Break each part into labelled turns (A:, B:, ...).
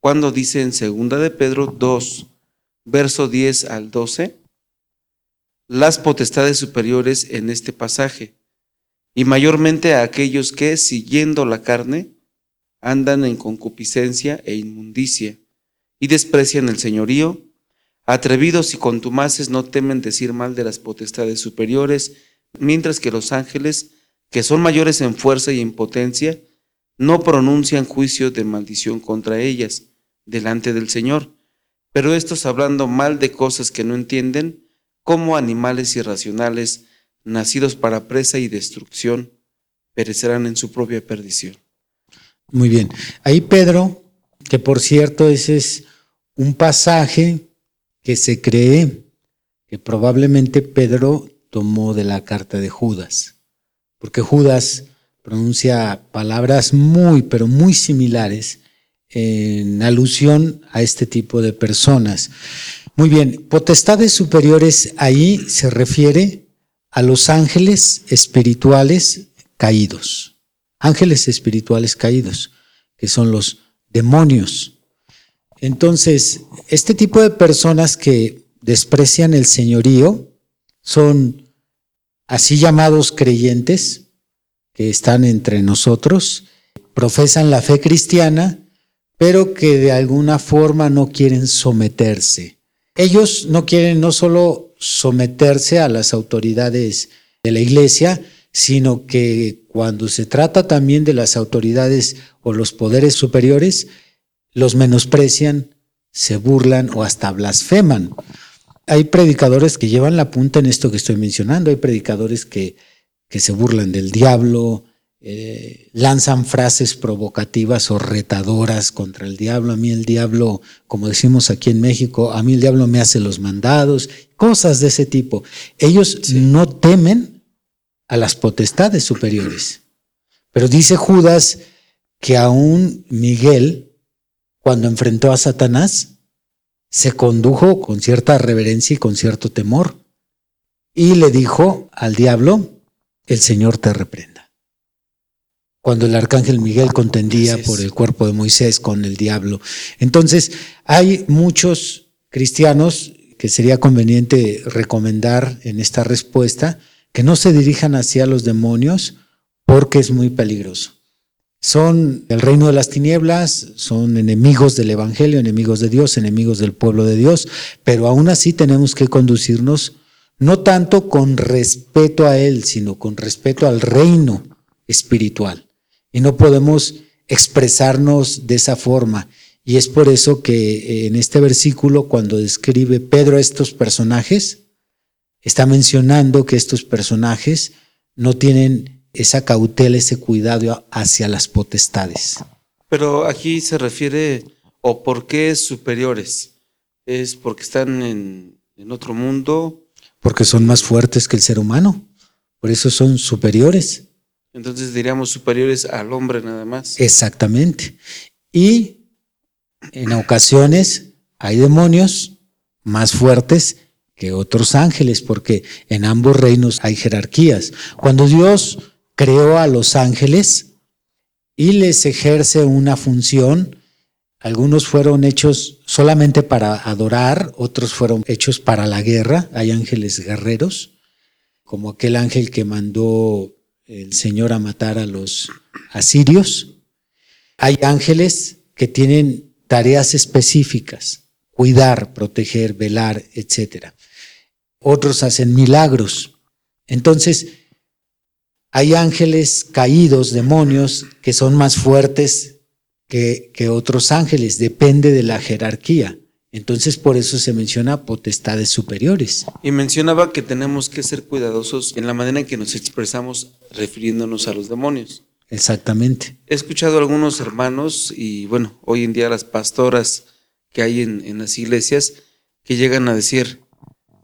A: cuando dice en segunda de Pedro 2, verso 10 al 12, las potestades superiores en este pasaje, y mayormente a aquellos que, siguiendo la carne, andan en concupiscencia e inmundicia, y desprecian el señorío, atrevidos y contumaces no temen decir mal de las potestades superiores, mientras que los ángeles, que son mayores en fuerza y en potencia, no pronuncian juicio de maldición contra ellas delante del Señor. Pero estos hablando mal de cosas que no entienden, como animales irracionales, nacidos para presa y destrucción, perecerán en su propia perdición.
B: Muy bien. Ahí Pedro, que por cierto ese es un pasaje que se cree que probablemente Pedro tomó de la carta de Judas, porque Judas pronuncia palabras muy, pero muy similares en alusión a este tipo de personas. Muy bien, potestades superiores ahí se refiere a los ángeles espirituales caídos. Ángeles espirituales caídos, que son los demonios. Entonces, este tipo de personas que desprecian el señorío son así llamados creyentes que están entre nosotros, profesan la fe cristiana, pero que de alguna forma no quieren someterse. Ellos no quieren no solo someterse a las autoridades de la iglesia, sino que cuando se trata también de las autoridades o los poderes superiores, los menosprecian, se burlan o hasta blasfeman. Hay predicadores que llevan la punta en esto que estoy mencionando, hay predicadores que, que se burlan del diablo, eh, lanzan frases provocativas o retadoras contra el diablo. A mí el diablo, como decimos aquí en México, a mí el diablo me hace los mandados, cosas de ese tipo. Ellos no temen a las potestades superiores. Pero dice Judas que aún Miguel, cuando enfrentó a Satanás, se condujo con cierta reverencia y con cierto temor. Y le dijo al diablo, el Señor te reprenda cuando el arcángel Miguel contendía por el cuerpo de Moisés con el diablo. Entonces, hay muchos cristianos que sería conveniente recomendar en esta respuesta que no se dirijan hacia los demonios porque es muy peligroso. Son el reino de las tinieblas, son enemigos del Evangelio, enemigos de Dios, enemigos del pueblo de Dios, pero aún así tenemos que conducirnos no tanto con respeto a Él, sino con respeto al reino espiritual y no podemos expresarnos de esa forma. Y es por eso que eh, en este versículo, cuando describe Pedro a estos personajes, está mencionando que estos personajes no tienen esa cautela, ese cuidado hacia las potestades.
A: Pero aquí se refiere, o por qué superiores, es porque están en, en otro mundo.
B: Porque son más fuertes que el ser humano, por eso son superiores.
A: Entonces diríamos superiores al hombre nada más.
B: Exactamente. Y en ocasiones hay demonios más fuertes que otros ángeles, porque en ambos reinos hay jerarquías. Cuando Dios creó a los ángeles y les ejerce una función, algunos fueron hechos solamente para adorar, otros fueron hechos para la guerra, hay ángeles guerreros, como aquel ángel que mandó el Señor a matar a los asirios. Hay ángeles que tienen tareas específicas, cuidar, proteger, velar, etc. Otros hacen milagros. Entonces, hay ángeles caídos, demonios, que son más fuertes que, que otros ángeles, depende de la jerarquía. Entonces por eso se menciona potestades superiores.
A: Y mencionaba que tenemos que ser cuidadosos en la manera en que nos expresamos refiriéndonos a los demonios.
B: Exactamente.
A: He escuchado a algunos hermanos y bueno, hoy en día las pastoras que hay en, en las iglesias que llegan a decir,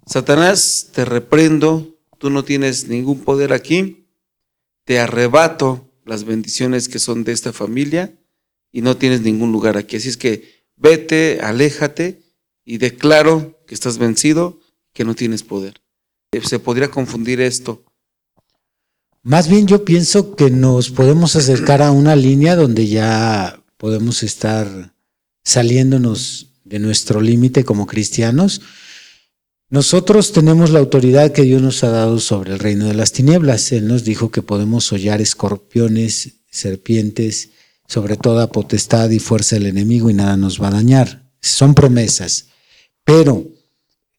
A: Satanás, te reprendo, tú no tienes ningún poder aquí, te arrebato las bendiciones que son de esta familia y no tienes ningún lugar aquí. Así es que vete, aléjate y declaro que estás vencido, que no tienes poder. Se podría confundir esto.
B: Más bien yo pienso que nos podemos acercar a una línea donde ya podemos estar saliéndonos de nuestro límite como cristianos. Nosotros tenemos la autoridad que Dios nos ha dado sobre el reino de las tinieblas. Él nos dijo que podemos hollar escorpiones, serpientes, sobre toda potestad y fuerza del enemigo y nada nos va a dañar. Son promesas. Pero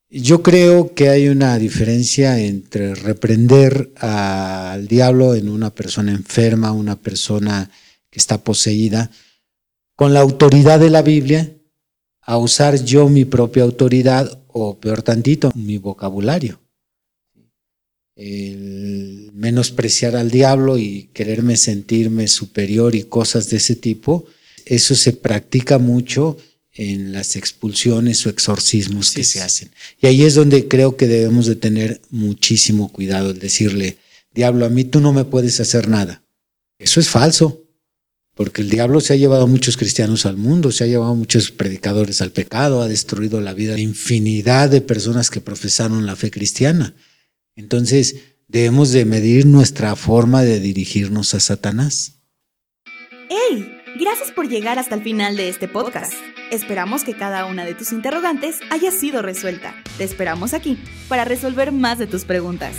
B: yo creo que hay una diferencia entre reprender al diablo en una persona enferma, una persona que está poseída, con la autoridad de la Biblia, a usar yo mi propia autoridad o peor tantito, mi vocabulario. El menospreciar al diablo y quererme sentirme superior y cosas de ese tipo, eso se practica mucho en las expulsiones o exorcismos que se hacen. Y ahí es donde creo que debemos de tener muchísimo cuidado, el decirle, diablo, a mí tú no me puedes hacer nada. Eso es falso, porque el diablo se ha llevado a muchos cristianos al mundo, se ha llevado a muchos predicadores al pecado, ha destruido la vida de infinidad de personas que profesaron la fe cristiana. Entonces, debemos de medir nuestra forma de dirigirnos a Satanás.
C: ¡Hey! Gracias por llegar hasta el final de este podcast. Esperamos que cada una de tus interrogantes haya sido resuelta. Te esperamos aquí para resolver más de tus preguntas.